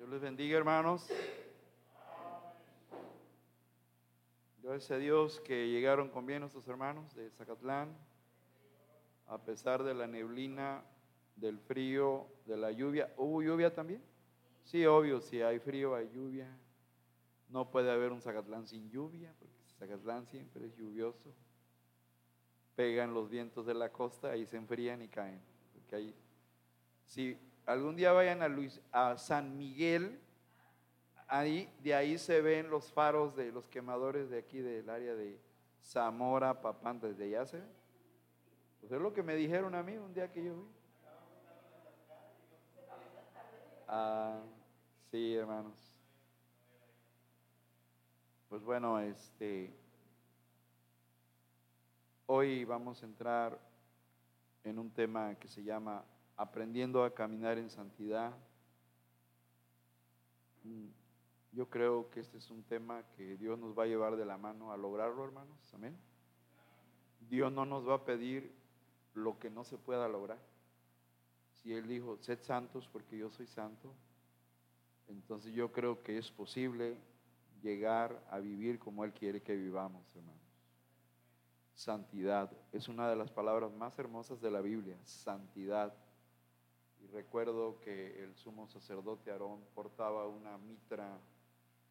Dios les bendiga, hermanos. Gracias a Dios que llegaron con bien nuestros hermanos de Zacatlán, a pesar de la neblina, del frío, de la lluvia. ¿Hubo lluvia también? Sí, obvio, si hay frío, hay lluvia. No puede haber un Zacatlán sin lluvia, porque Zacatlán siempre es lluvioso. Pegan los vientos de la costa, ahí se enfrían y caen. Porque ahí, si algún día vayan a, Luis, a San Miguel, ahí, de ahí se ven los faros de los quemadores de aquí del área de Zamora, Papán, desde allá se ven. Pues es lo que me dijeron a mí un día que yo vi. Ah, sí, hermanos. Pues bueno, este hoy vamos a entrar en un tema que se llama aprendiendo a caminar en santidad. Mm, yo creo que este es un tema que Dios nos va a llevar de la mano a lograrlo, hermanos. Amén. Dios no nos va a pedir lo que no se pueda lograr. Si Él dijo, sed santos porque yo soy santo, entonces yo creo que es posible llegar a vivir como Él quiere que vivamos, hermanos. Santidad es una de las palabras más hermosas de la Biblia, santidad. Y recuerdo que el sumo sacerdote Aarón portaba una mitra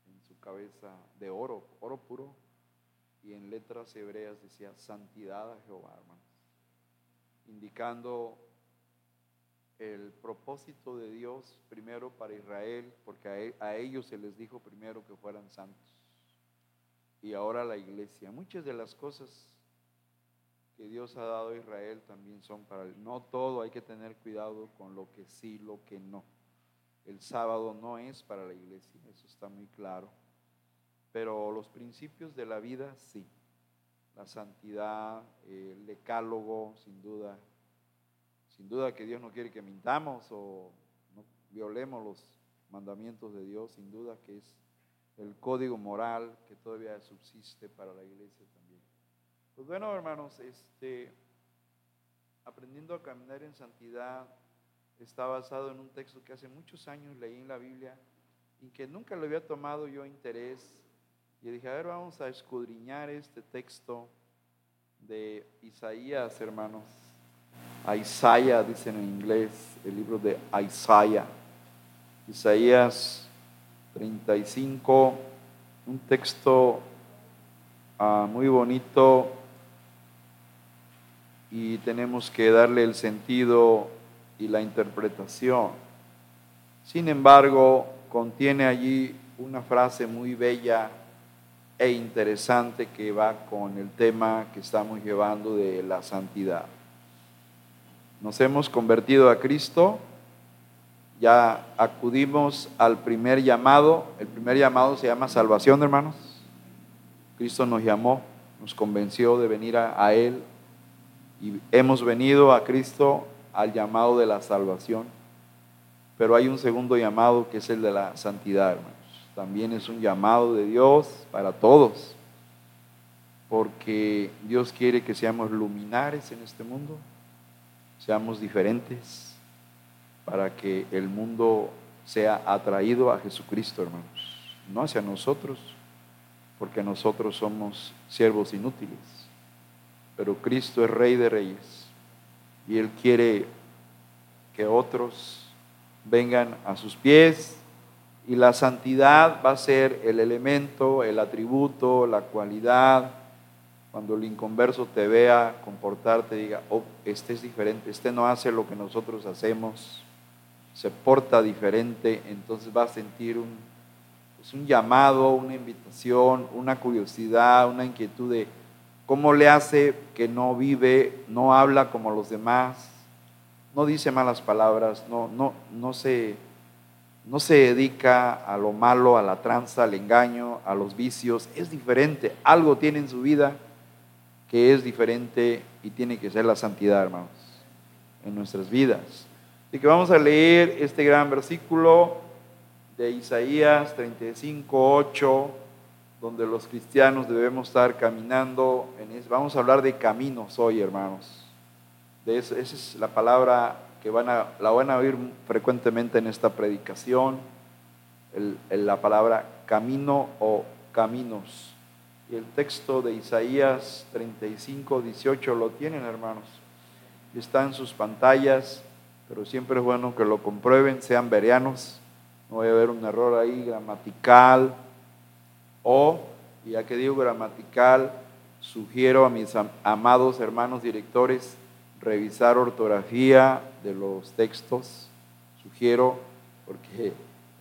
en su cabeza de oro, oro puro, y en letras hebreas decía santidad a Jehová, hermanos, indicando el propósito de Dios primero para Israel, porque a, ellos se les dijo primero que fueran santos, y ahora la iglesia. Muchas de las cosas que Dios ha dado a Israel también son para él. No todo, hay que tener cuidado con lo que sí, lo que no. El sábado no es para la iglesia, eso está muy claro. Pero los principios de la vida sí. La santidad, el decálogo, sin duda. Sin duda que Dios no quiere que mintamos o no violemos los mandamientos de Dios, sin duda que es el código moral que todavía subsiste para la iglesia también. Pues bueno, hermanos, este, aprendiendo a caminar en santidad está basado en un texto que hace muchos años leí en la Biblia y que nunca le había tomado yo interés. Y dije, a ver, vamos a escudriñar este texto de Isaías, hermanos. Isaías, dicen en inglés, el libro de Isaías. Isaías 35, un texto ah, muy bonito tenemos que darle el sentido y la interpretación. Sin embargo, contiene allí una frase muy bella e interesante que va con el tema que estamos llevando de la santidad. Nos hemos convertido a Cristo, ya acudimos al primer llamado, el primer llamado se llama salvación, hermanos. Cristo nos llamó, nos convenció de venir a, a Él y hemos venido a Cristo al llamado de la salvación, pero hay un segundo llamado que es el de la santidad, hermanos. También es un llamado de Dios para todos, porque Dios quiere que seamos luminares en este mundo, seamos diferentes, para que el mundo sea atraído a Jesucristo, hermanos, no hacia nosotros, porque nosotros somos siervos inútiles pero Cristo es Rey de Reyes y Él quiere que otros vengan a sus pies y la santidad va a ser el elemento, el atributo, la cualidad. Cuando el inconverso te vea comportarte, diga, oh, este es diferente, este no hace lo que nosotros hacemos, se porta diferente, entonces va a sentir un, pues, un llamado, una invitación, una curiosidad, una inquietud de, ¿Cómo le hace que no vive, no habla como los demás, no dice malas palabras, no, no, no, se, no se dedica a lo malo, a la tranza, al engaño, a los vicios? Es diferente. Algo tiene en su vida que es diferente y tiene que ser la santidad, hermanos, en nuestras vidas. Así que vamos a leer este gran versículo de Isaías 35, 8 donde los cristianos debemos estar caminando. En vamos a hablar de caminos hoy, hermanos. Esa es la palabra que van a, la van a oír frecuentemente en esta predicación. la palabra camino o caminos. Y el texto de Isaías 35, 18 lo tienen, hermanos. Está en sus pantallas, pero siempre es bueno que lo comprueben, sean verianos. No voy a ver un error ahí gramatical. O, ya que digo gramatical, sugiero a mis amados hermanos directores revisar ortografía de los textos. Sugiero, porque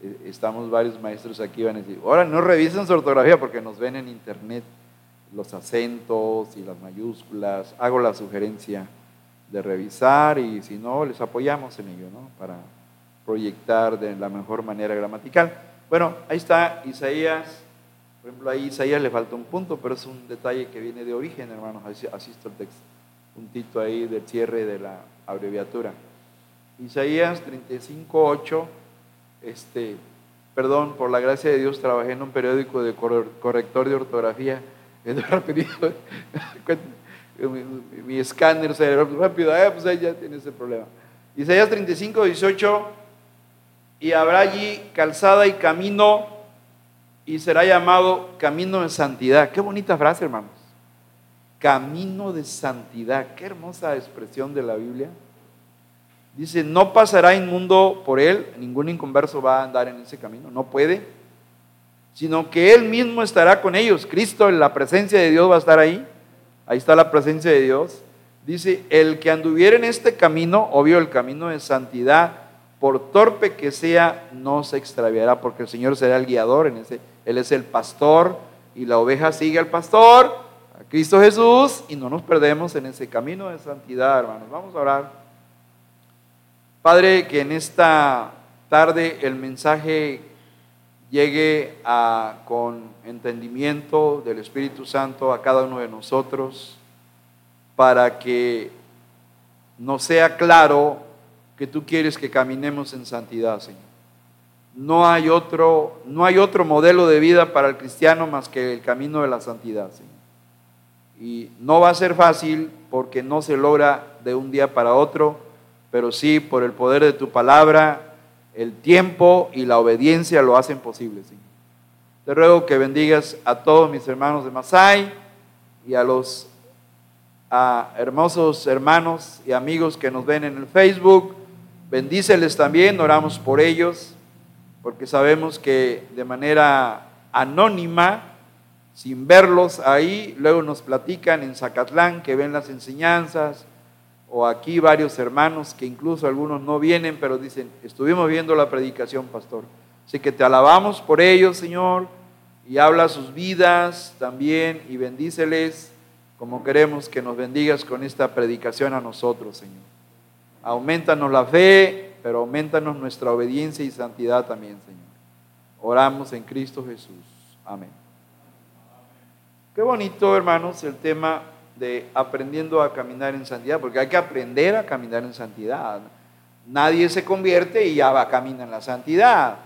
eh, estamos varios maestros aquí, van a decir, ahora no revisen su ortografía porque nos ven en internet los acentos y las mayúsculas. Hago la sugerencia de revisar y si no, les apoyamos en ello, ¿no? Para proyectar de la mejor manera gramatical. Bueno, ahí está Isaías. Por ejemplo, ahí Isaías le falta un punto, pero es un detalle que viene de origen, hermanos. Así, está el texto. Puntito ahí del cierre de la abreviatura. Isaías 35, 8 este, perdón, por la gracia de Dios trabajé en un periódico de corrector de ortografía. mi, escáner se rápido, ah, pues ahí ya tiene ese problema. Isaías 35, 18, y habrá allí calzada y camino, y será llamado camino de santidad. Qué bonita frase, hermanos. Camino de santidad. Qué hermosa expresión de la Biblia. Dice, no pasará inmundo por él, ningún inconverso va a andar en ese camino, no puede, sino que él mismo estará con ellos. Cristo, en la presencia de Dios va a estar ahí, ahí está la presencia de Dios. Dice, el que anduviera en este camino, obvio el camino de santidad, por torpe que sea, no se extraviará, porque el Señor será el guiador, en ese, Él es el pastor, y la oveja sigue al pastor, a Cristo Jesús, y no nos perdemos en ese camino de santidad, hermanos. Vamos a orar. Padre, que en esta tarde el mensaje llegue con entendimiento del Espíritu Santo a cada uno de nosotros, para que nos sea claro que tú quieres que caminemos en santidad, Señor. No hay otro, no hay otro modelo de vida para el cristiano más que el camino de la santidad, Señor. Y no va a ser fácil porque no se logra de un día para otro pero sí por el poder de tu palabra, el tiempo y la obediencia lo hacen posible, Señor. Te ruego que bendigas a todos mis hermanos de Masai y a los hermosos hermanos y amigos que nos ven en el Facebook. Bendíceles también, oramos por ellos, porque sabemos que de manera anónima, sin verlos ahí, luego nos platican en Zacatlán que ven las enseñanzas, o aquí varios hermanos que incluso algunos no vienen, pero dicen, estuvimos viendo la predicación, pastor. Así que te alabamos por ellos, Señor, y habla sus vidas también y bendíceles como queremos que nos bendigas con esta predicación a nosotros, Señor. Aumentanos la fe, pero aumentanos nuestra obediencia y santidad también, Señor. Oramos en Cristo Jesús. Amén. Qué bonito, hermanos, el tema de aprendiendo a caminar en santidad, porque hay que aprender a caminar en santidad. Nadie se convierte y ya va a caminar en la santidad.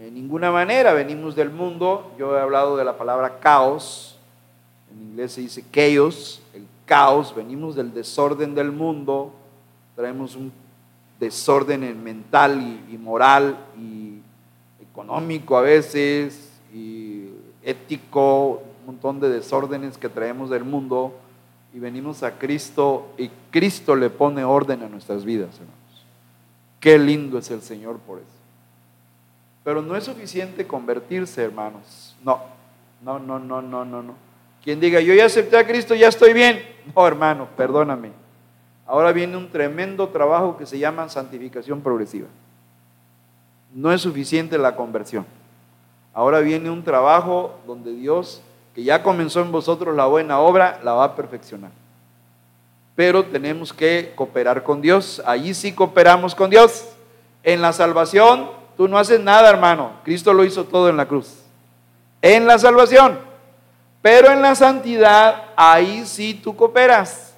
En ninguna manera venimos del mundo. Yo he hablado de la palabra caos. En inglés se dice chaos, el caos. Venimos del desorden del mundo. Traemos un desorden mental y, moral y económico a veces y ético, un montón de desórdenes que traemos del mundo y venimos a Cristo y Cristo le pone orden a nuestras vidas, hermanos. Qué lindo es el Señor por eso. Pero no es suficiente convertirse, hermanos. No, no, no, no, no, no, no. Quien diga, yo ya acepté a Cristo, ya estoy bien. No, hermano, perdóname. Ahora viene un tremendo trabajo que se llama santificación progresiva. No es suficiente la conversión. Ahora viene un trabajo donde Dios que ya comenzó en vosotros la buena obra, la va a perfeccionar. Pero tenemos que cooperar con Dios. Allí sí cooperamos con Dios. En la salvación, tú no haces nada, hermano. Cristo lo hizo todo en la cruz. En la salvación. Pero en la santidad, ahí sí tú cooperas.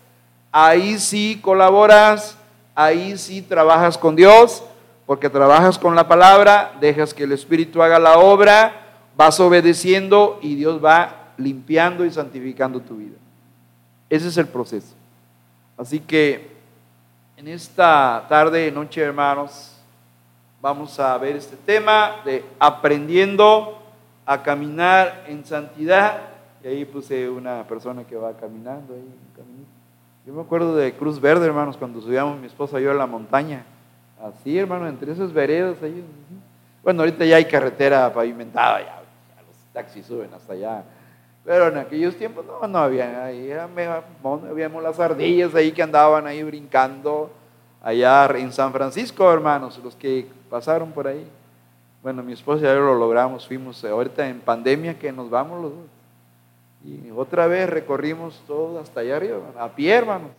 Ahí sí colaboras. Ahí sí trabajas con Dios. Porque trabajas con la palabra, dejas que el Espíritu haga la obra, vas obedeciendo y Dios va limpiando y santificando tu vida. Ese es el proceso. Así que en esta tarde, noche, hermanos, vamos a ver este tema de aprendiendo a caminar en santidad. Y ahí puse una persona que va caminando ahí, Yo me acuerdo de Cruz Verde, hermanos, cuando subíamos mi esposa y yo a la montaña. Así, hermano, entre esos veredos ahí. Bueno, ahorita ya hay carretera pavimentada, ya, los taxis suben hasta allá. Pero en aquellos tiempos no, no había, ahí habíamos las ardillas ahí que andaban ahí brincando allá en San Francisco, hermanos, los que pasaron por ahí. Bueno, mi esposa y yo lo logramos, fuimos ahorita en pandemia que nos vamos los dos. Y otra vez recorrimos todo hasta allá arriba, a pie, hermanos.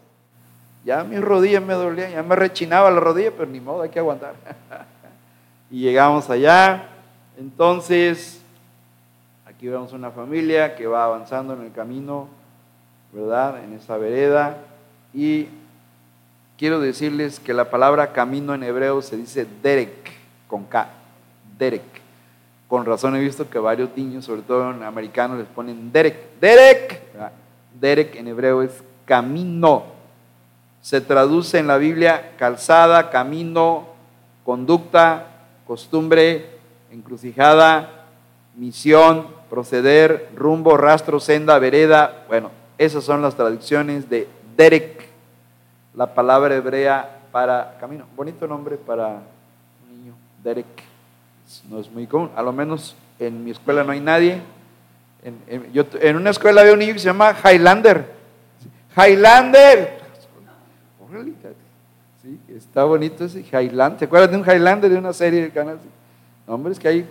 Ya mis rodillas me dolían, ya me rechinaba la rodilla, pero ni modo, hay que aguantar. y llegamos allá. Entonces, aquí vemos una familia que va avanzando en el camino, ¿verdad? En esa vereda. Y quiero decirles que la palabra camino en hebreo se dice derek, con K, derek. Con razón he visto que varios niños, sobre todo en americanos, les ponen derek, derek. Derek en hebreo es camino. Se traduce en la Biblia calzada, camino, conducta, costumbre, encrucijada, misión, proceder, rumbo, rastro, senda, vereda. Bueno, esas son las traducciones de derek la palabra hebrea para camino. Bonito nombre para un niño, Derek. No es muy común. A lo menos en mi escuela no hay nadie. En, en una escuela había un niño que se llama Highlander. Highlander. Sí, está bonito ese Highlander. ¿Se acuerdan de un Highlander de una serie del canal? No, hombre, es que hay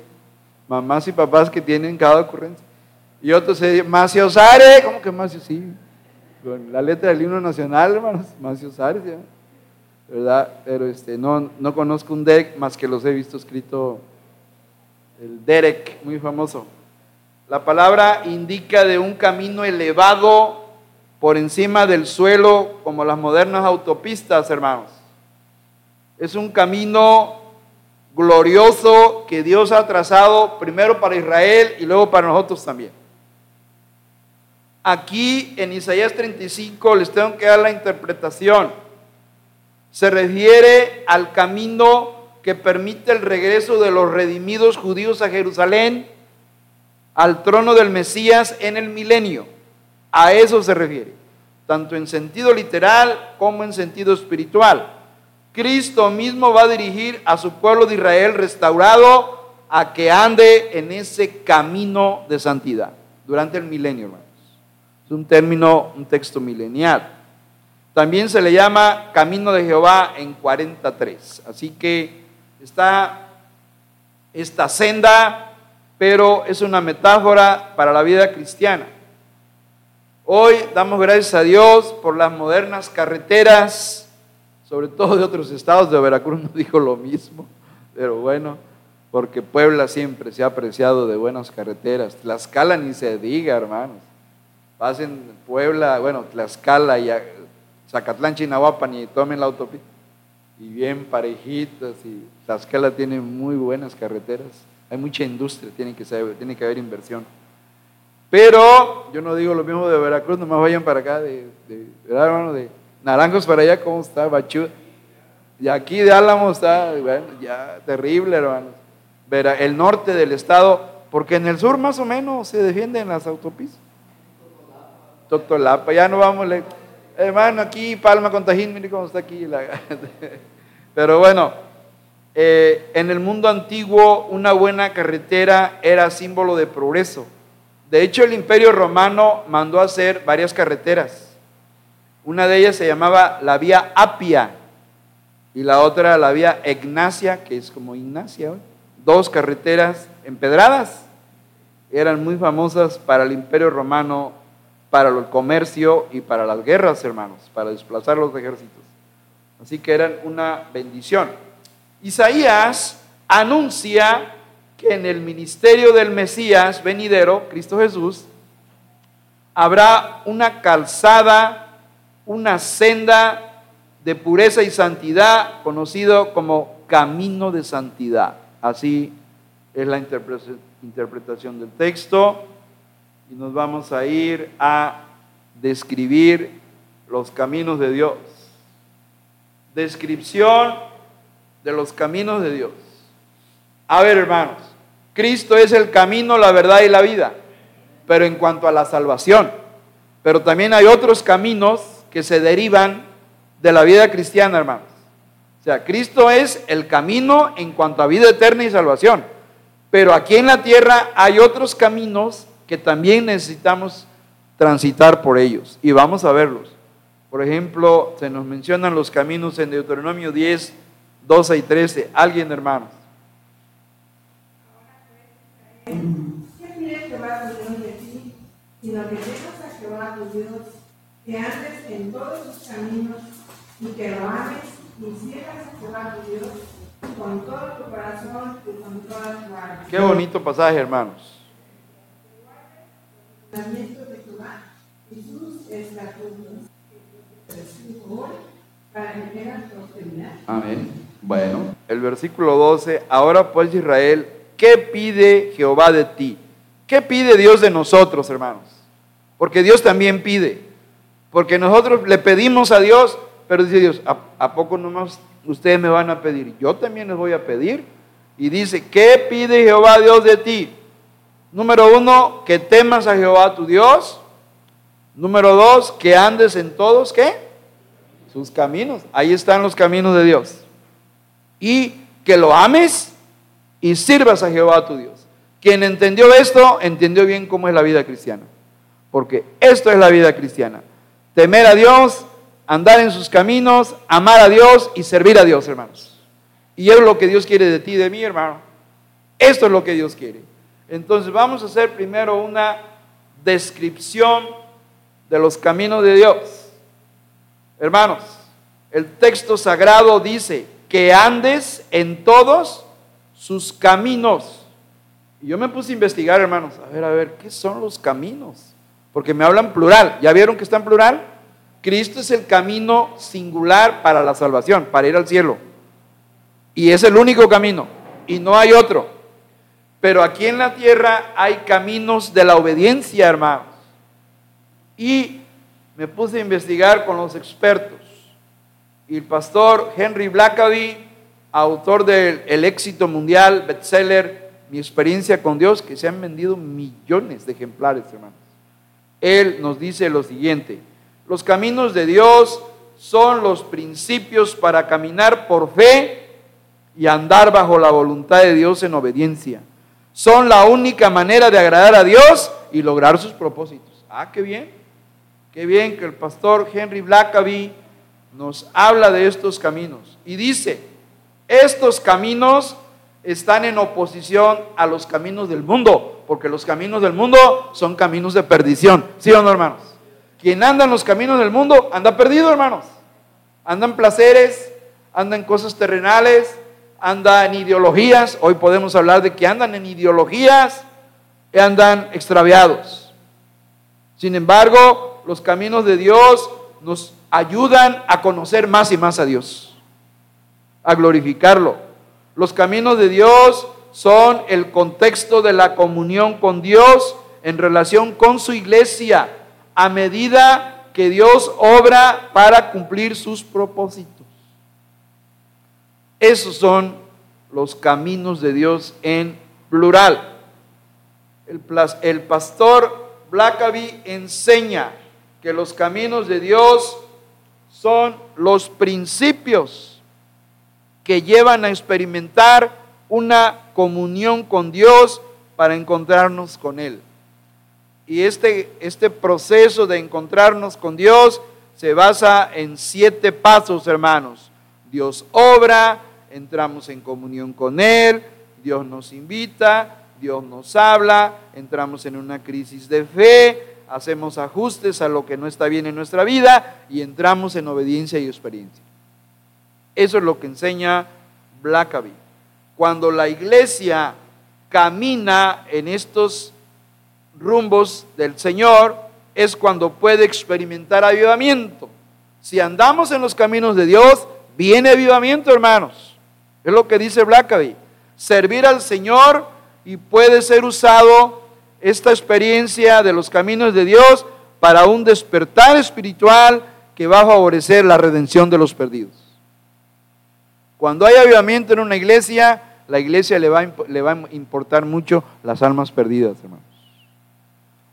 mamás y papás que tienen cada ocurrencia. Y otros se dicen, Macio Sare. ¿Cómo que Macio? Sí, con la letra del himno nacional, hermanos, Macio Sárez, ¿verdad? Pero este, no, no conozco un Derek más que los he visto escrito, el Derek, muy famoso. La palabra indica de un camino elevado por encima del suelo, como las modernas autopistas, hermanos. Es un camino glorioso que Dios ha trazado primero para Israel y luego para nosotros también. Aquí en Isaías 35 les tengo que dar la interpretación. Se refiere al camino que permite el regreso de los redimidos judíos a Jerusalén, al trono del Mesías en el milenio. A eso se refiere, tanto en sentido literal como en sentido espiritual. Cristo mismo va a dirigir a su pueblo de Israel restaurado a que ande en ese camino de santidad durante el milenio, hermano un término, un texto milenial. También se le llama Camino de Jehová en 43. Así que está esta senda, pero es una metáfora para la vida cristiana. Hoy damos gracias a Dios por las modernas carreteras, sobre todo de otros estados de Veracruz no dijo lo mismo, pero bueno, porque Puebla siempre se ha apreciado de buenas carreteras. Tlaxcala ni se diga, hermanos pasen Puebla, bueno, Tlaxcala y Zacatlán, Chinahuapan y tomen la autopista. Y bien parejitas y Tlaxcala tiene muy buenas carreteras. Hay mucha industria, tiene que, tiene que haber inversión. Pero yo no digo lo mismo de Veracruz, nomás vayan para acá, de, hermano? De Naranjos para allá, ¿cómo está? Bachú. Y aquí de Álamo está, bueno, ya terrible, hermanos. El norte del estado, porque en el sur más o menos se defienden las autopistas. Totolapa, ya no vamos, hermano, aquí Palma con Tajín, mire cómo está aquí. La... Pero bueno, eh, en el mundo antiguo una buena carretera era símbolo de progreso. De hecho, el imperio romano mandó a hacer varias carreteras. Una de ellas se llamaba la vía Apia y la otra la vía Ignacia, que es como Ignacia. Dos carreteras empedradas. Eran muy famosas para el imperio romano para el comercio y para las guerras, hermanos, para desplazar los ejércitos. Así que eran una bendición. Isaías anuncia que en el ministerio del Mesías venidero, Cristo Jesús, habrá una calzada, una senda de pureza y santidad, conocido como camino de santidad. Así es la interpretación del texto y nos vamos a ir a describir los caminos de Dios. Descripción de los caminos de Dios. A ver, hermanos, Cristo es el camino, la verdad y la vida, pero en cuanto a la salvación. Pero también hay otros caminos que se derivan de la vida cristiana, hermanos. O sea, Cristo es el camino en cuanto a vida eterna y salvación. Pero aquí en la tierra hay otros caminos que también necesitamos transitar por ellos. Y vamos a verlos. Por ejemplo, se nos mencionan los caminos en Deuteronomio 10, 12 y 13. ¿Alguien, hermanos? ¿Qué pide Jehová tu Dios de ti? Sino que temas a Jehová tu Dios, que andes en todos sus caminos y que lo ames y sirvas a Jehová tu Dios con todo tu corazón y con toda tu alma. Qué bonito pasaje, hermanos. De Jehová y sus estatutos Amén. Bueno, el versículo 12. Ahora pues Israel, ¿qué pide Jehová de ti? ¿Qué pide Dios de nosotros, hermanos? Porque Dios también pide. Porque nosotros le pedimos a Dios, pero dice Dios, ¿a, a poco nomás ustedes me van a pedir? Yo también les voy a pedir. Y dice, ¿qué pide Jehová Dios de ti? Número uno, que temas a Jehová tu Dios. Número dos, que andes en todos, ¿qué? Sus caminos. Ahí están los caminos de Dios. Y que lo ames y sirvas a Jehová tu Dios. Quien entendió esto, entendió bien cómo es la vida cristiana. Porque esto es la vida cristiana. Temer a Dios, andar en sus caminos, amar a Dios y servir a Dios, hermanos. Y es lo que Dios quiere de ti y de mí, hermano. Esto es lo que Dios quiere. Entonces vamos a hacer primero una descripción de los caminos de Dios. Hermanos, el texto sagrado dice que andes en todos sus caminos. Y yo me puse a investigar, hermanos, a ver, a ver, ¿qué son los caminos? Porque me hablan plural. ¿Ya vieron que está en plural? Cristo es el camino singular para la salvación, para ir al cielo. Y es el único camino. Y no hay otro. Pero aquí en la tierra hay caminos de la obediencia, hermanos. Y me puse a investigar con los expertos. Y el pastor Henry Blackaby, autor del El éxito mundial, bestseller, Mi experiencia con Dios, que se han vendido millones de ejemplares, hermanos. Él nos dice lo siguiente, los caminos de Dios son los principios para caminar por fe y andar bajo la voluntad de Dios en obediencia. Son la única manera de agradar a Dios y lograr sus propósitos. Ah, qué bien. Qué bien que el pastor Henry Blackaby nos habla de estos caminos. Y dice, estos caminos están en oposición a los caminos del mundo, porque los caminos del mundo son caminos de perdición. ¿Sí o no, hermanos? Quien anda en los caminos del mundo anda perdido, hermanos. Anda en placeres, anda en cosas terrenales, anda en ideologías. Hoy podemos hablar de que andan en ideologías y andan extraviados. Sin embargo, los caminos de Dios nos ayudan a conocer más y más a Dios, a glorificarlo. Los caminos de Dios son el contexto de la comunión con Dios en relación con su iglesia a medida que Dios obra para cumplir sus propósitos. Esos son los caminos de Dios en plural. El, pastor Blackaby enseña que los caminos de Dios son los principios que llevan a experimentar una comunión con Dios para encontrarnos con Él. Y este, este proceso de encontrarnos con Dios se basa en siete pasos, hermanos. Dios obra, entramos en comunión con Él, Dios nos invita, Dios nos habla, entramos en una crisis de fe, hacemos ajustes a lo que no está bien en nuestra vida y entramos en obediencia y experiencia. Eso es lo que enseña Blackaby. Cuando la iglesia camina en estos rumbos del Señor, es cuando puede experimentar avivamiento. Si andamos en los caminos de Dios, viene avivamiento, hermanos. Es lo que dice Blackaby. Servir al Señor y puede ser usado esta experiencia de los caminos de Dios para un despertar espiritual que va a favorecer la redención de los perdidos. Cuando hay avivamiento en una iglesia, la iglesia le va, a, le va a importar mucho las almas perdidas, hermanos.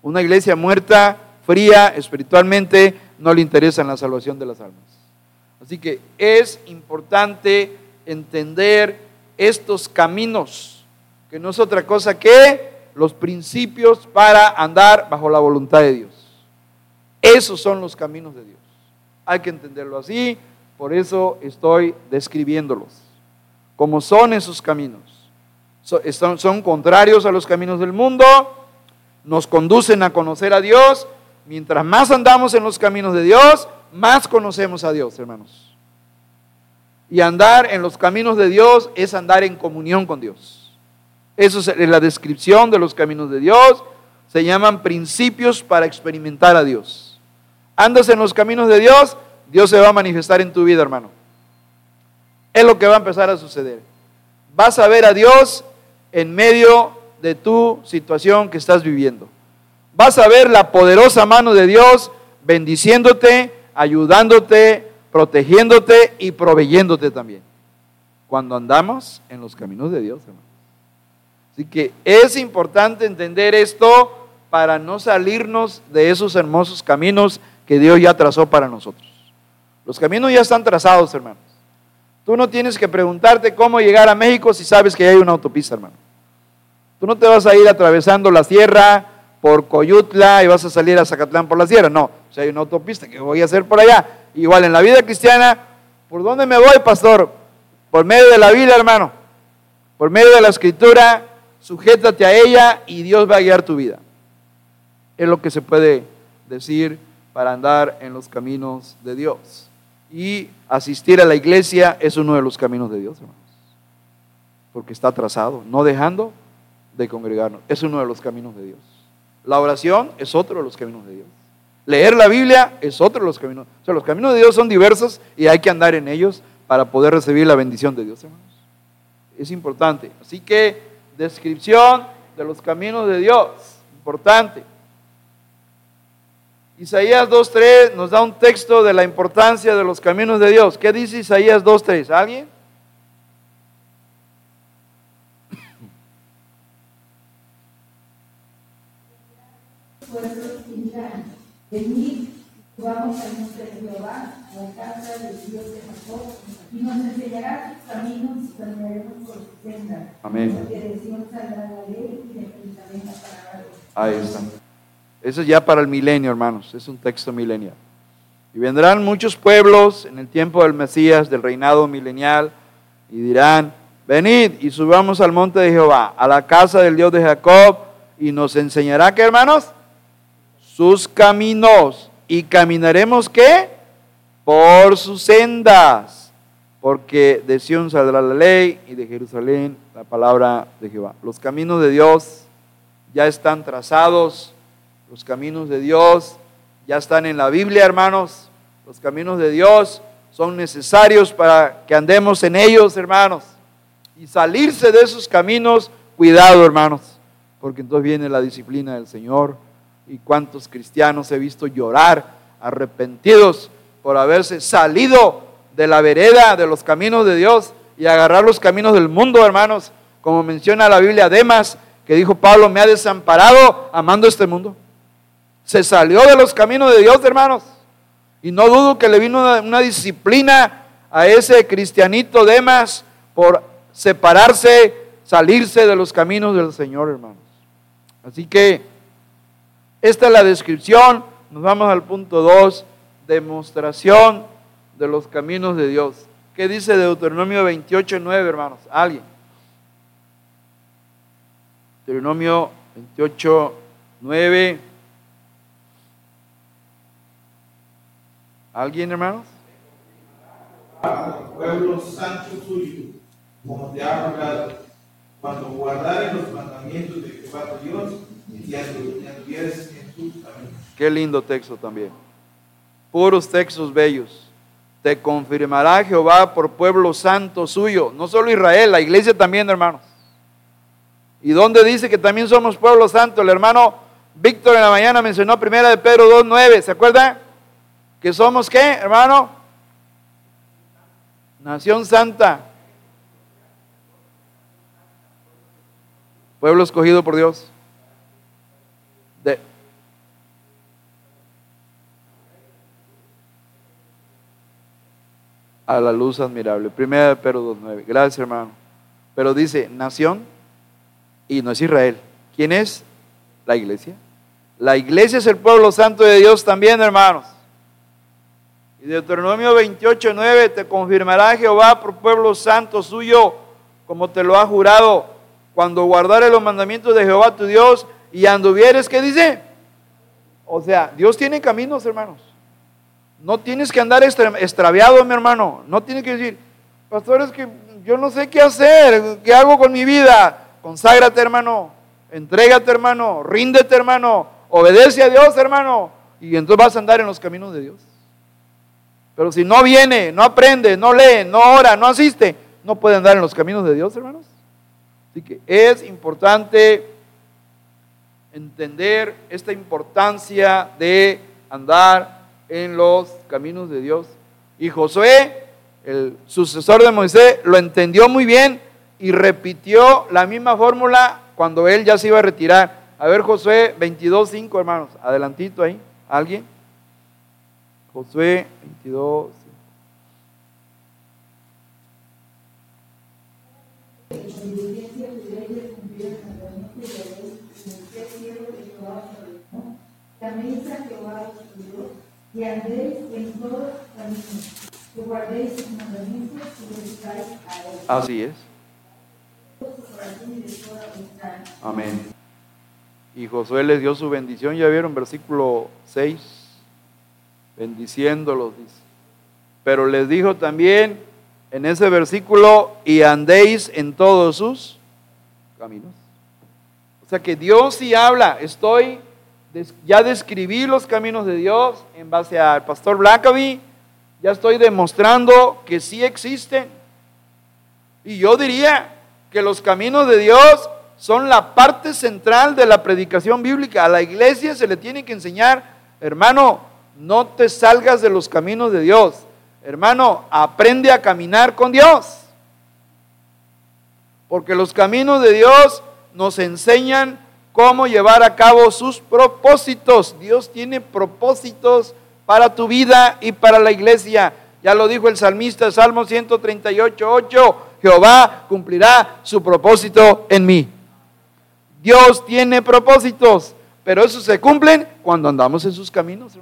Una iglesia muerta, fría, espiritualmente, no le interesa la salvación de las almas. Así que es importante entender estos caminos, que no es otra cosa que los principios para andar bajo la voluntad de Dios. Esos son los caminos de Dios. Hay que entenderlo así, por eso estoy describiéndolos. Como son esos caminos. Son, contrarios a los caminos del mundo, nos conducen a conocer a Dios. Mientras más andamos en los caminos de Dios, más conocemos a Dios, hermanos. Y andar en los caminos de Dios es andar en comunión con Dios. Eso es la descripción de los caminos de Dios. Se llaman principios para experimentar a Dios. Andas en los caminos de Dios, Dios se va a manifestar en tu vida, hermano. Es lo que va a empezar a suceder. Vas a ver a Dios en medio de tu situación que estás viviendo. Vas a ver la poderosa mano de Dios bendiciéndote, ayudándote, protegiéndote y proveyéndote también. Cuando andamos en los caminos de Dios, hermano. Así que es importante entender esto para no salirnos de esos hermosos caminos que Dios ya trazó para nosotros. Los caminos ya están trazados, hermanos. Tú no tienes que preguntarte cómo llegar a México si sabes que hay una autopista, hermano. Tú no te vas a ir atravesando la sierra por Coyutla y vas a salir a Zacatlán por la sierra. No, si hay una autopista que voy a hacer por allá. Igual en la vida cristiana, ¿por dónde me voy, pastor? Por medio de la vida, hermano. Por medio de la escritura, sujétate a ella y Dios va a guiar tu vida. Es lo que se puede decir para andar en los caminos de Dios. Y asistir a la iglesia es uno de los caminos de Dios, hermanos. Porque está trazado, no dejando de congregarnos. Es uno de los caminos de Dios. La oración es otro de los caminos de Dios. Leer la Biblia es otro de los caminos. O sea, los caminos de Dios son diversos y hay que andar en ellos para poder recibir la bendición de Dios, hermanos. Es importante. Así que, descripción de los caminos de Dios. Importante. Isaías 2.3 nos da un texto de la importancia de los caminos de Dios. ¿Qué dice Isaías 2.3? ¿Alguien? Venid, vamos Jehová, la casa del Dios de Jacob, y nos enseñará sus caminos y caminaremos por su senda. Amén. Porque de Sion saldrá la ley y de Jerusalén la palabra Ahí está. Eso es ya para el milenio, hermanos. Es un texto milenial. Y vendrán muchos pueblos en el tiempo del Mesías, del reinado milenial, y dirán, venid y subamos al monte de Jehová, a la casa del Dios de Jacob, y nos enseñará que, hermanos, sus caminos y caminaremos qué? Por sus sendas, porque de Sión saldrá la ley y de Jerusalén la palabra de Jehová. Los caminos de Dios ya están trazados, los caminos de Dios ya están en la Biblia, hermanos. Los caminos de Dios son necesarios para que andemos en ellos, hermanos. Y salirse de esos caminos, cuidado, hermanos, porque entonces viene la disciplina del Señor y cuántos cristianos he visto llorar arrepentidos por haberse salido de la vereda de los caminos de Dios y agarrar los caminos del mundo, hermanos, como menciona la Biblia Demas, que dijo Pablo, me ha desamparado amando este mundo. Se salió de los caminos de Dios, hermanos. Y no dudo que le vino una, disciplina a ese cristianito Demas por separarse, salirse de los caminos del Señor, hermanos. Así que esta es la descripción. Nos vamos al punto 2, demostración de los caminos de Dios. ¿Qué dice Deuteronomio 28, 9, hermanos? ¿Alguien? Deuteronomio 28, 9. ¿Alguien, hermanos? Pueblo santo suyo, como te ha hablado, cuando guardaren los mandamientos de Jehová tu Dios y anduvieres en sus caminos. Qué lindo texto también. Puros textos bellos. Te confirmará Jehová por pueblo santo suyo. No solo Israel, la iglesia también, hermanos. ¿Y dónde dice que también somos pueblo santo? El hermano Víctor en la mañana mencionó primera de Pedro 2.9. ¿Se acuerdan? Que somos qué, hermano? Nación santa. Pueblo escogido por Dios. A la luz admirable. Primera de Pedro 2.9. Gracias, hermano. Pero dice, nación y no es Israel. ¿Quién es? La iglesia. La iglesia es el pueblo santo de Dios también, hermanos. Y Deuteronomio 28.9 te confirmará Jehová por pueblo santo suyo, como te lo ha jurado, cuando guardares los mandamientos de Jehová tu Dios y anduvieres, ¿qué dice? O sea, Dios tiene caminos, hermanos. No tienes que andar extraviado, mi hermano. No tienes que decir, pastor, es que yo no sé qué hacer, qué hago con mi vida. Conságrate, hermano. Entrégate, hermano. Ríndete, hermano. Obedece a Dios, hermano. Y entonces vas a andar en los caminos de Dios. Pero si no viene, no aprende, no lee, no ora, no asiste, no puede andar en los caminos de Dios, hermanos. Así que es importante entender esta importancia de andar en los caminos de Dios. Y Josué, el sucesor de Moisés, lo entendió muy bien y repitió la misma fórmula cuando él ya se iba a retirar. A ver, Josué 22.5, hermanos, adelantito ahí, ¿alguien? Josué 22. También Jehová y andéis en todos caminos, que guardéis sus mandamientos y buscáis a él. Así es. Amén. Y Josué les dio su bendición, ya vieron, versículo 6, bendiciéndolos, dice. Pero les dijo también en ese versículo, y andéis en todos sus caminos. O sea que Dios sí habla, estoy ya describí los caminos de Dios en base al pastor Blackaby, ya estoy demostrando que sí existen. Y yo diría que los caminos de Dios son la parte central de la predicación bíblica. A la iglesia se le tiene que enseñar, hermano, no te salgas de los caminos de Dios. Hermano, aprende a caminar con Dios. Porque los caminos de Dios nos enseñan cómo llevar a cabo sus propósitos. Dios tiene propósitos para tu vida y para la iglesia. Ya lo dijo el salmista, Salmo 138, 8, Jehová cumplirá su propósito en mí. Dios tiene propósitos, pero esos se cumplen cuando andamos en sus caminos.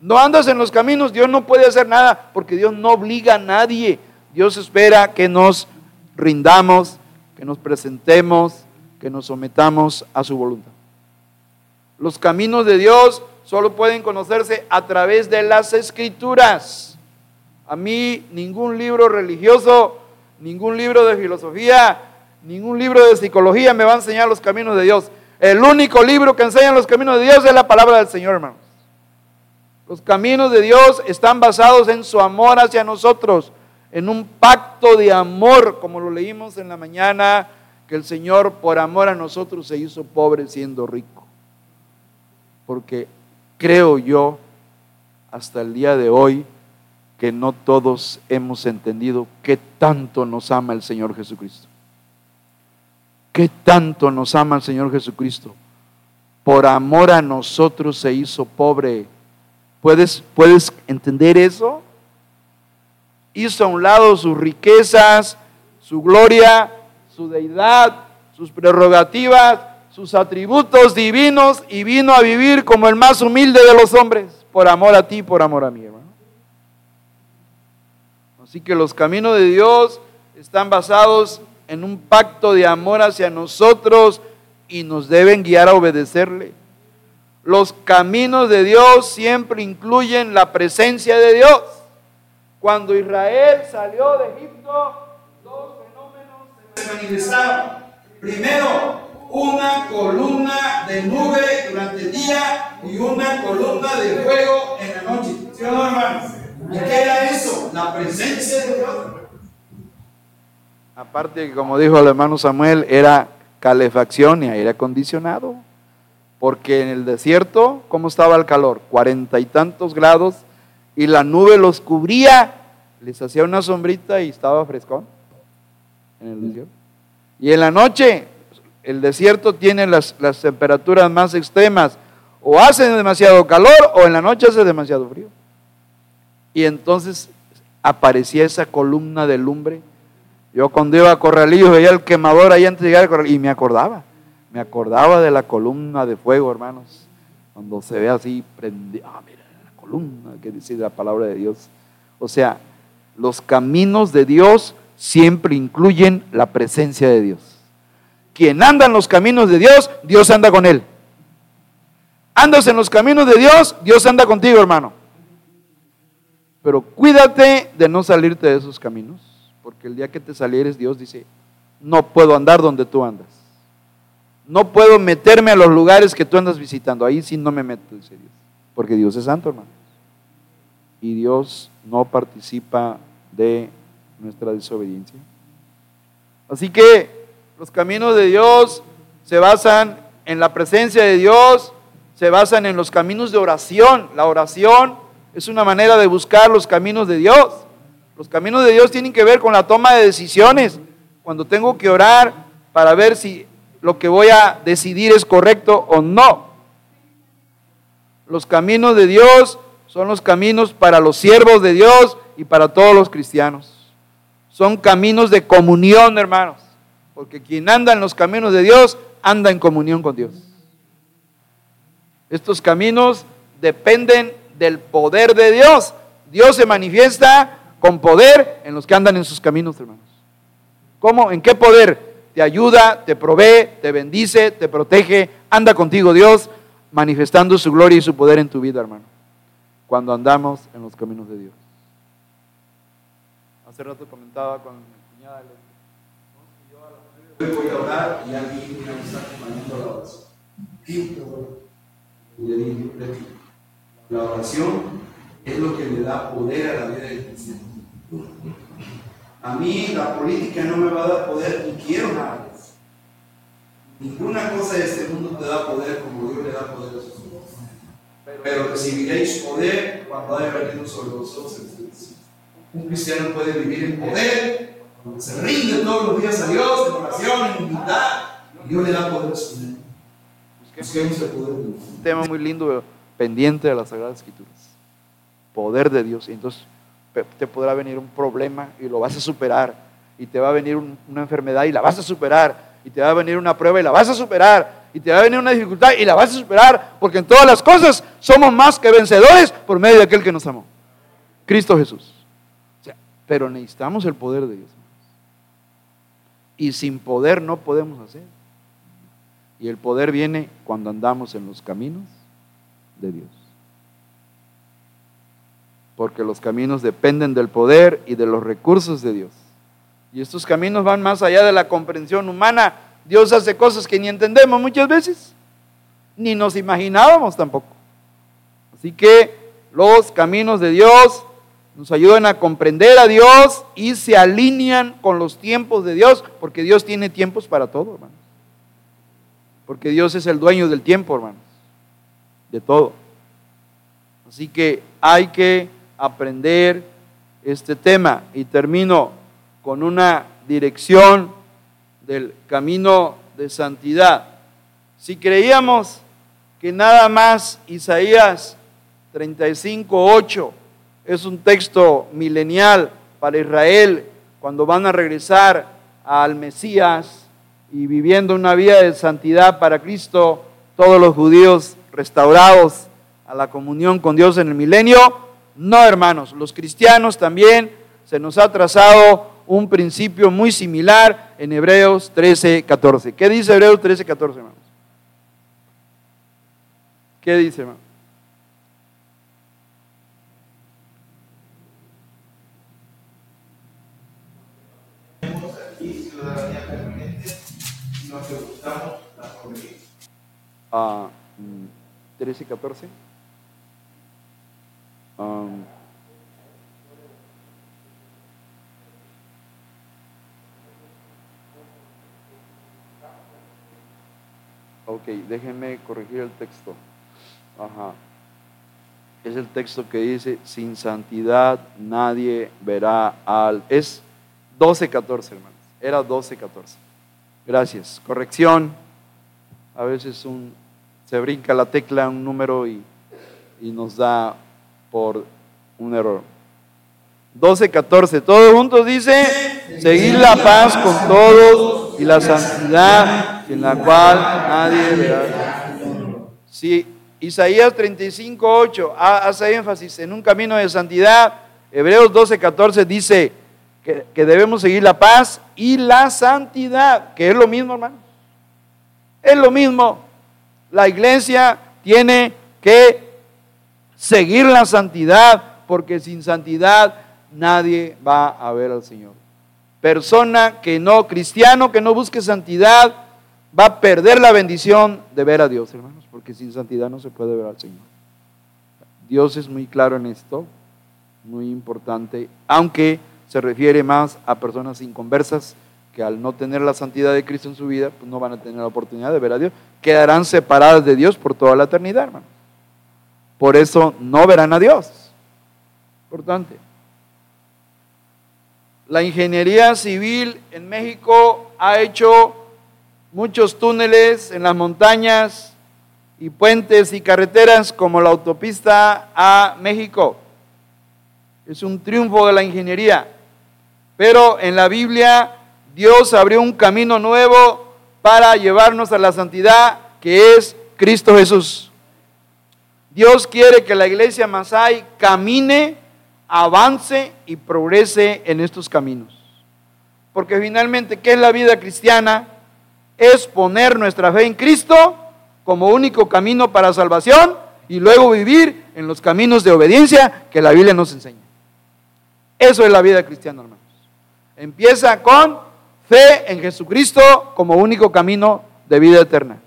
No andas en los caminos, Dios no puede hacer nada, porque Dios no obliga a nadie. Dios espera que nos rindamos, que nos presentemos, que nos sometamos a su voluntad. Los caminos de Dios solo pueden conocerse a través de las escrituras. A mí ningún libro religioso, ningún libro de filosofía, ningún libro de psicología me va a enseñar los caminos de Dios. El único libro que enseña los caminos de Dios es la palabra del Señor, hermanos. Los caminos de Dios están basados en su amor hacia nosotros, en un pacto de amor, como lo leímos en la mañana que el Señor por amor a nosotros se hizo pobre siendo rico. Porque creo yo hasta el día de hoy que no todos hemos entendido qué tanto nos ama el Señor Jesucristo. Qué tanto nos ama el Señor Jesucristo. Por amor a nosotros se hizo pobre. ¿Puedes, ¿Puedes entender eso? Hizo a un lado sus riquezas, su gloria, su deidad, sus prerrogativas, sus atributos divinos y vino a vivir como el más humilde de los hombres, por amor a ti, por amor a mí, hermano. Así que los caminos de Dios están basados en un pacto de amor hacia nosotros y nos deben guiar a obedecerle. Los caminos de Dios siempre incluyen la presencia de Dios. Cuando Israel salió de Egipto, manifestaron. Primero, una columna de nube durante el día y una columna de fuego en la noche. ¿Sí o no, hermanos? ¿Y qué era eso? La presencia de Dios. Aparte, como dijo el hermano Samuel, era calefacción y aire acondicionado. Porque en el desierto, ¿cómo estaba el calor? Cuarenta y tantos grados y la nube los cubría, les hacía una sombrita y estaba frescón en el desierto. Y en la noche, el desierto tiene las, temperaturas más extremas. O hace demasiado calor o en la noche hace demasiado frío. Y entonces aparecía esa columna de lumbre. Yo cuando iba a Corralillo veía el quemador ahí antes de llegar a Corralillo y me acordaba. Me acordaba de la columna de fuego, hermanos. Cuando se ve así, prende, ah, mira, la columna que dice la palabra de Dios. O sea, los caminos de Dios siempre incluyen la presencia de Dios. Quien anda en los caminos de Dios, Dios anda con él. Andas en los caminos de Dios, Dios anda contigo, hermano. Pero cuídate de no salirte de esos caminos, porque el día que te salieres, Dios dice, no puedo andar donde tú andas. No puedo meterme a los lugares que tú andas visitando. Ahí sí no me meto, dice Dios. Porque Dios es santo, hermano. Y Dios no participa de nuestra desobediencia. Así que los caminos de Dios se basan en la presencia de Dios, se basan en los caminos de oración. La oración es una manera de buscar los caminos de Dios. Los caminos de Dios tienen que ver con la toma de decisiones. Cuando tengo que orar para ver si lo que voy a decidir es correcto o no. Los caminos de Dios son los caminos para los siervos de Dios y para todos los cristianos. Son caminos de comunión, hermanos. Porque quien anda en los caminos de Dios, anda en comunión con Dios. Estos caminos dependen del poder de Dios. Dios se manifiesta con poder en los que andan en sus caminos, hermanos. ¿Cómo? ¿En qué poder? te ayuda, te provee, te bendice, te protege, anda contigo Dios, manifestando su gloria y su poder en tu vida, hermano, cuando andamos en los caminos de Dios. Hace rato comentaba con mi cuñada, voy a orar y alguien me está acompañando la oración. Y le la oración es lo que le da poder a la vida del cristiano. A mí la política no me va a dar poder ni quiero nada. Ninguna cosa de este mundo te da poder como Dios le da poder a sus hijos. Pero recibiréis poder cuando haya venido sobre vosotros el Un cristiano puede vivir en poder, se rinde todos los días a Dios, en oración, en humildad. Dios le da poder a su vida. Busquemos el poder de Dios. Un tema muy lindo pendiente de las Sagradas Escrituras. Poder de Dios. Y entonces te podrá venir un problema y lo vas a superar. Y te va a venir una enfermedad y la vas a superar. Y te va a venir una prueba y la vas a superar. Y te va a venir una dificultad y la vas a superar. Porque en todas las cosas somos más que vencedores por medio de aquel que nos amó. Cristo Jesús. Pero necesitamos el poder de Dios. Y sin poder no podemos hacer. Y el poder viene cuando andamos en los caminos de Dios porque los caminos dependen del poder y de los recursos de Dios. Y estos caminos van más allá de la comprensión humana. Dios hace cosas que ni entendemos muchas veces, ni nos imaginábamos tampoco. Así que los caminos de Dios nos ayudan a comprender a Dios y se alinean con los tiempos de Dios, porque Dios tiene tiempos para todo, hermanos. Porque Dios es el dueño del tiempo, hermanos, de todo. Así que hay que aprender este tema. Y termino con una dirección del camino de santidad. Si creíamos que nada más Isaías 35.8 es un texto milenial para Israel cuando van a regresar al Mesías y viviendo una vida de santidad para Cristo, todos los judíos restaurados a la comunión con Dios en el milenio, no, hermanos, los cristianos también se nos ha trazado un principio muy similar en Hebreos 13, 14. ¿Qué dice Hebreos 13, 14, hermanos? ¿Qué dice, hermano? Ah, 13, 14. Um, ok, déjenme corregir el texto. Es el texto que dice, sin santidad nadie verá al... Es 12-14, hermanos. Era 12-14. Gracias. Corrección. A veces un, se brinca la tecla, un número y, y nos da por un error. 12, 14. Todos juntos dice, seguir la paz con todos y la santidad en la cual nadie verá. Si Isaías 35, 8 hace énfasis en un camino de santidad, Hebreos 12, 14 dice que, que debemos seguir la paz y la santidad, que es lo mismo, hermano. Es lo mismo. La iglesia tiene que seguir la santidad, porque sin santidad nadie va a ver al Señor. Persona que no, cristiano que no busque santidad, va a perder la bendición de ver a Dios, hermanos, porque sin santidad no se puede ver al Señor. Dios es muy claro en esto, muy importante, aunque se refiere más a personas inconversas que al no tener la santidad de Cristo en su vida, pues no van a tener la oportunidad de ver a Dios, quedarán separadas de Dios por toda la eternidad, hermanos. Por eso no verán a Dios. Importante. La ingeniería civil en México ha hecho muchos túneles en las montañas y puentes y carreteras como la autopista a México. Es un triunfo de la ingeniería. Pero en la Biblia Dios abrió un camino nuevo para llevarnos a la santidad que es Cristo Jesús. Dios quiere que la iglesia Masai camine avance y progrese en estos caminos. Porque finalmente, ¿qué es la vida cristiana? Es poner nuestra fe en Cristo como único camino para salvación y luego vivir en los caminos de obediencia que la Biblia nos enseña. Eso es la vida cristiana, hermanos. Empieza con fe en Jesucristo como único camino de vida eterna.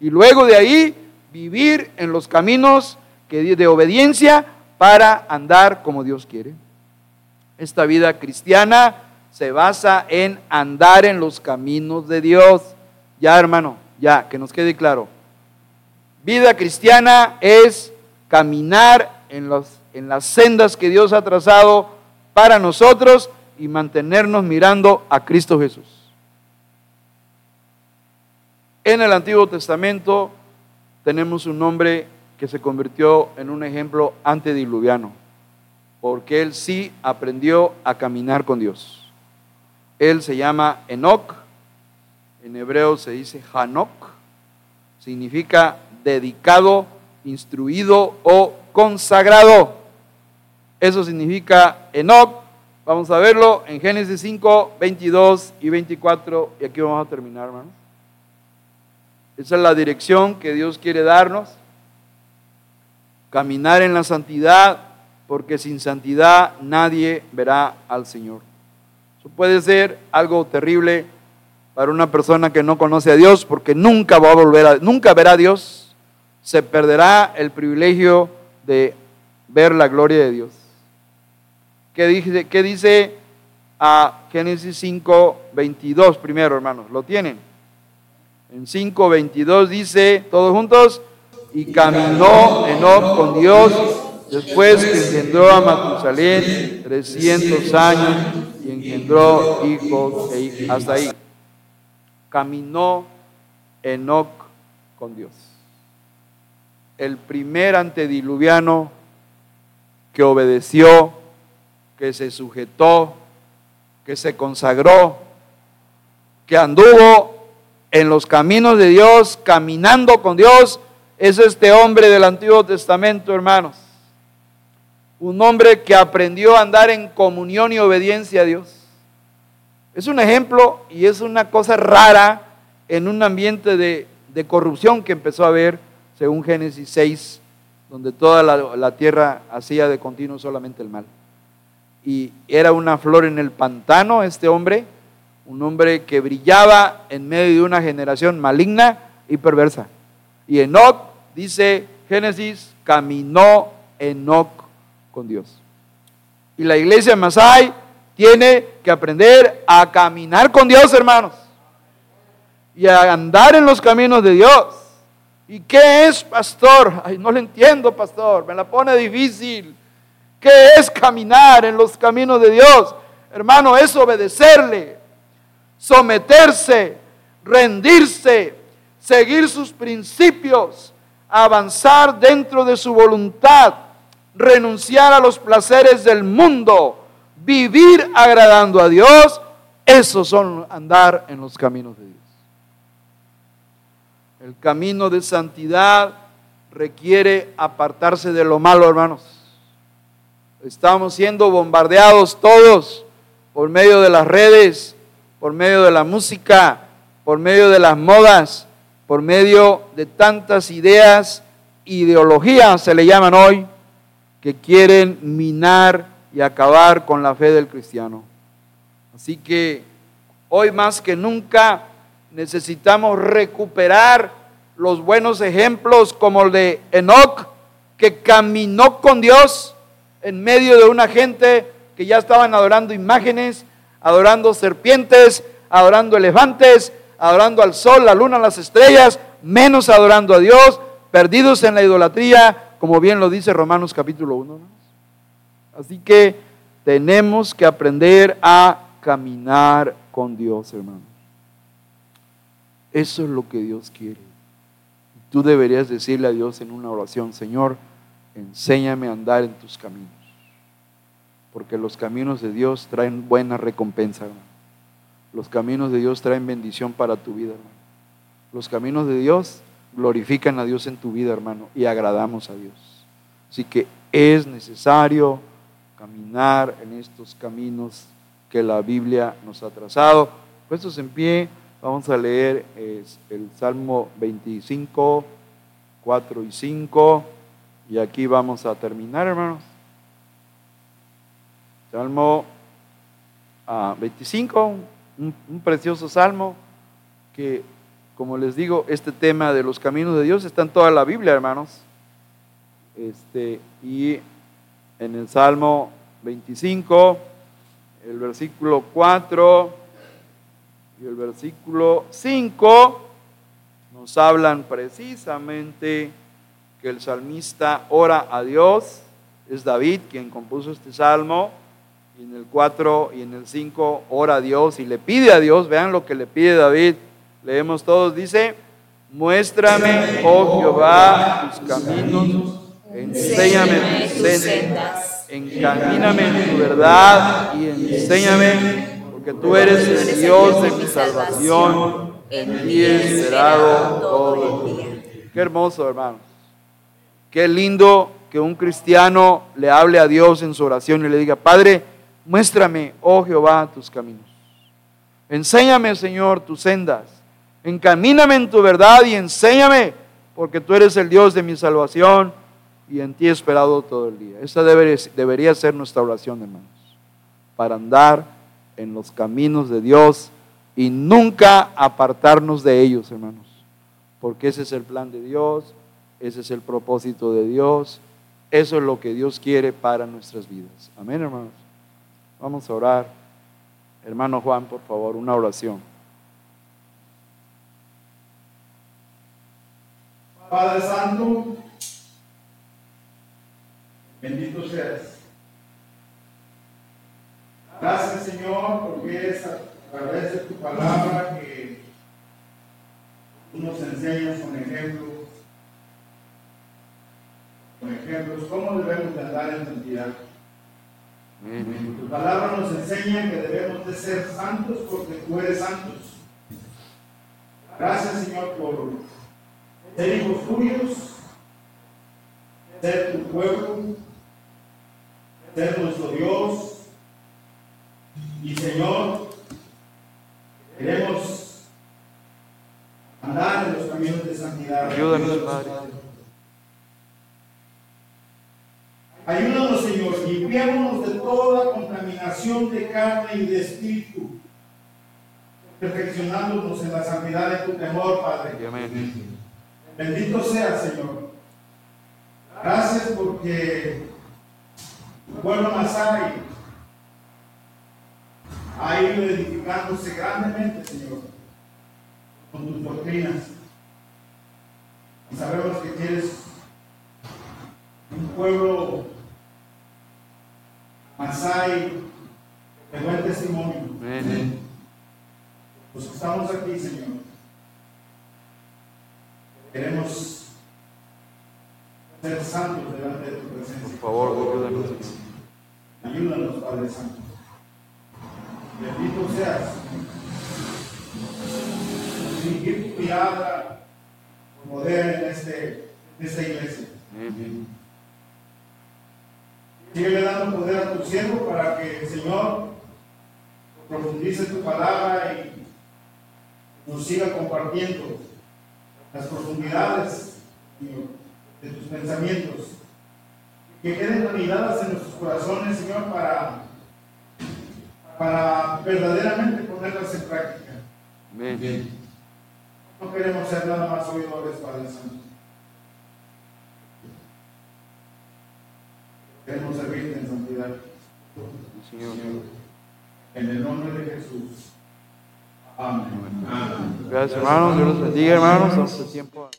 Y luego de ahí vivir en los caminos de obediencia para andar como Dios quiere. Esta vida cristiana se basa en andar en los caminos de Dios. Ya, hermano, ya, que nos quede claro. Vida cristiana es caminar en, los, en las sendas que Dios ha trazado para nosotros y mantenernos mirando a Cristo Jesús. En el Antiguo Testamento tenemos un nombre que se convirtió en un ejemplo antediluviano, porque él sí aprendió a caminar con Dios. Él se llama Enoch, en hebreo se dice Hanok, significa dedicado, instruido o consagrado. Eso significa Enoch. Vamos a verlo en Génesis 5, 22 y 24. Y aquí vamos a terminar, hermanos. Esa es la dirección que Dios quiere darnos caminar en la santidad, porque sin santidad nadie verá al Señor. Eso puede ser algo terrible para una persona que no conoce a Dios, porque nunca va a volver a, nunca verá a Dios, se perderá el privilegio de ver la gloria de Dios. ¿Qué dice, qué dice a Génesis 5, 22 primero, hermanos? ¿Lo tienen? En 5, 22 dice, todos juntos, y caminó Enoch con Dios después que engendró a Matusalén 300 años y engendró hijos e hijas. Hasta ahí. Caminó Enoch con Dios. El primer antediluviano que obedeció, que se sujetó, que se consagró, que anduvo en los caminos de Dios, caminando con Dios, es este hombre del Antiguo Testamento, hermanos. Un hombre que aprendió a andar en comunión y obediencia a Dios. Es un ejemplo y es una cosa rara en un ambiente de, corrupción que empezó a haber, según Génesis 6, donde toda la, la tierra hacía de continuo solamente el mal. Y era una flor en el pantano este hombre, un hombre que brillaba en medio de una generación maligna y perversa. Y Enoch dice Génesis, caminó Enoch con Dios. Y la iglesia Masai tiene que aprender a caminar con Dios, hermanos. Y a andar en los caminos de Dios. ¿Y qué es, pastor? Ay, no le entiendo, pastor. Me la pone difícil. ¿Qué es caminar en los caminos de Dios? Hermano, es obedecerle, someterse, rendirse, seguir sus principios, avanzar dentro de su voluntad, renunciar a los placeres del mundo, vivir agradando a Dios, esos son andar en los caminos de Dios. El camino de santidad requiere apartarse de lo malo, hermanos. Estamos siendo bombardeados todos por medio de las redes, por medio de la música, por medio de las modas, por medio de tantas ideas, ideologías se le llaman hoy, que quieren minar y acabar con la fe del cristiano. Así que hoy más que nunca necesitamos recuperar los buenos ejemplos como el de Enoch, que caminó con Dios en medio de una gente que ya estaban adorando imágenes, adorando serpientes, adorando elefantes, adorando al sol, la luna, las estrellas, menos adorando a Dios, perdidos en la idolatría, como bien lo dice Romanos capítulo 1. Así que tenemos que aprender a caminar con Dios, hermanos. Eso es lo que Dios quiere. Tú deberías decirle a Dios en una oración, Señor, enséñame a andar en tus caminos. Porque los caminos de Dios traen buena recompensa, hermano. Los caminos de Dios traen bendición para tu vida, hermano. Los caminos de Dios glorifican a Dios en tu vida, hermano, y agradamos a Dios. Así que es necesario caminar en estos caminos que la Biblia nos ha trazado. Puestos en pie, vamos a leer el Salmo 25, 4 y 5, y aquí vamos a terminar, hermanos. Salmo 25, ah, un, precioso salmo que, como les digo, este tema de los caminos de Dios está en toda la Biblia, hermanos. Este, y en el Salmo 25, el versículo 4 y el versículo 5 nos hablan precisamente que el salmista ora a Dios, es David quien compuso este salmo, y en el 4 y en el 5 ora a Dios y le pide a Dios, vean lo que le pide David, leemos todos, dice, muéstrame, oh Jehová, tus caminos, enséñame tus sendas, encamíname en tu verdad y enséñame, porque tú eres el Dios de mi salvación, en ti he esperado todo el día. Qué hermoso, hermanos. Qué lindo que un cristiano le hable a Dios en su oración y le diga, Padre, Muéstrame, oh Jehová, tus caminos. Enséñame, Señor, tus sendas. Encamíname en tu verdad y enséñame, porque tú eres el Dios de mi salvación y en ti he esperado todo el día. Esa debería, ser nuestra oración, hermanos, para andar en los caminos de Dios y nunca apartarnos de ellos, hermanos, porque ese es el plan de Dios, ese es el propósito de Dios, eso es lo que Dios quiere para nuestras vidas. Amén, hermanos. Vamos a orar. Hermano Juan, por favor, una oración. Padre Santo, bendito seas. Gracias Señor porque es a través de tu palabra que tú nos enseñas con ejemplos, con ejemplos, cómo debemos de andar en santidad. Tu palabra nos enseña que debemos de ser santos porque tú eres santos. Gracias Señor por ser hijos tuyos, ser tu pueblo, ser nuestro Dios. Y Señor, queremos andar en los caminos de santidad. Ayúdanos, Padre. Ayúdanos, Señor, limpiémonos de toda contaminación de carne y de espíritu, perfeccionándonos en la santidad de tu temor, Padre. Bendito sea, Señor. Gracias porque tu pueblo Masai ha ido edificándose grandemente, Señor, con tus doctrinas. Y sabemos que quieres pueblo Masai, de buen testimonio. Los que estamos aquí, Señor, Queremos ser santos delante de tu Por presencia. favor, ayúdanos. Ayúdanos, Padre Santo. Bendito seas. Dirigir tu con poder en, este, en esta iglesia. Amén. Síguele dando poder a tu siervo para que el Señor profundice tu palabra y nos siga compartiendo las profundidades de tus pensamientos. Que queden anidadas en nuestros corazones, Señor, para, para verdaderamente ponerlas en práctica. Amén. No queremos ser nada más oidores, Padre Santo. Queremos servirte en santidad. Señor. En el nombre de Jesús. Amén. Gracias, hermanos. Dios los bendiga, hermanos. Vamos a tiempo.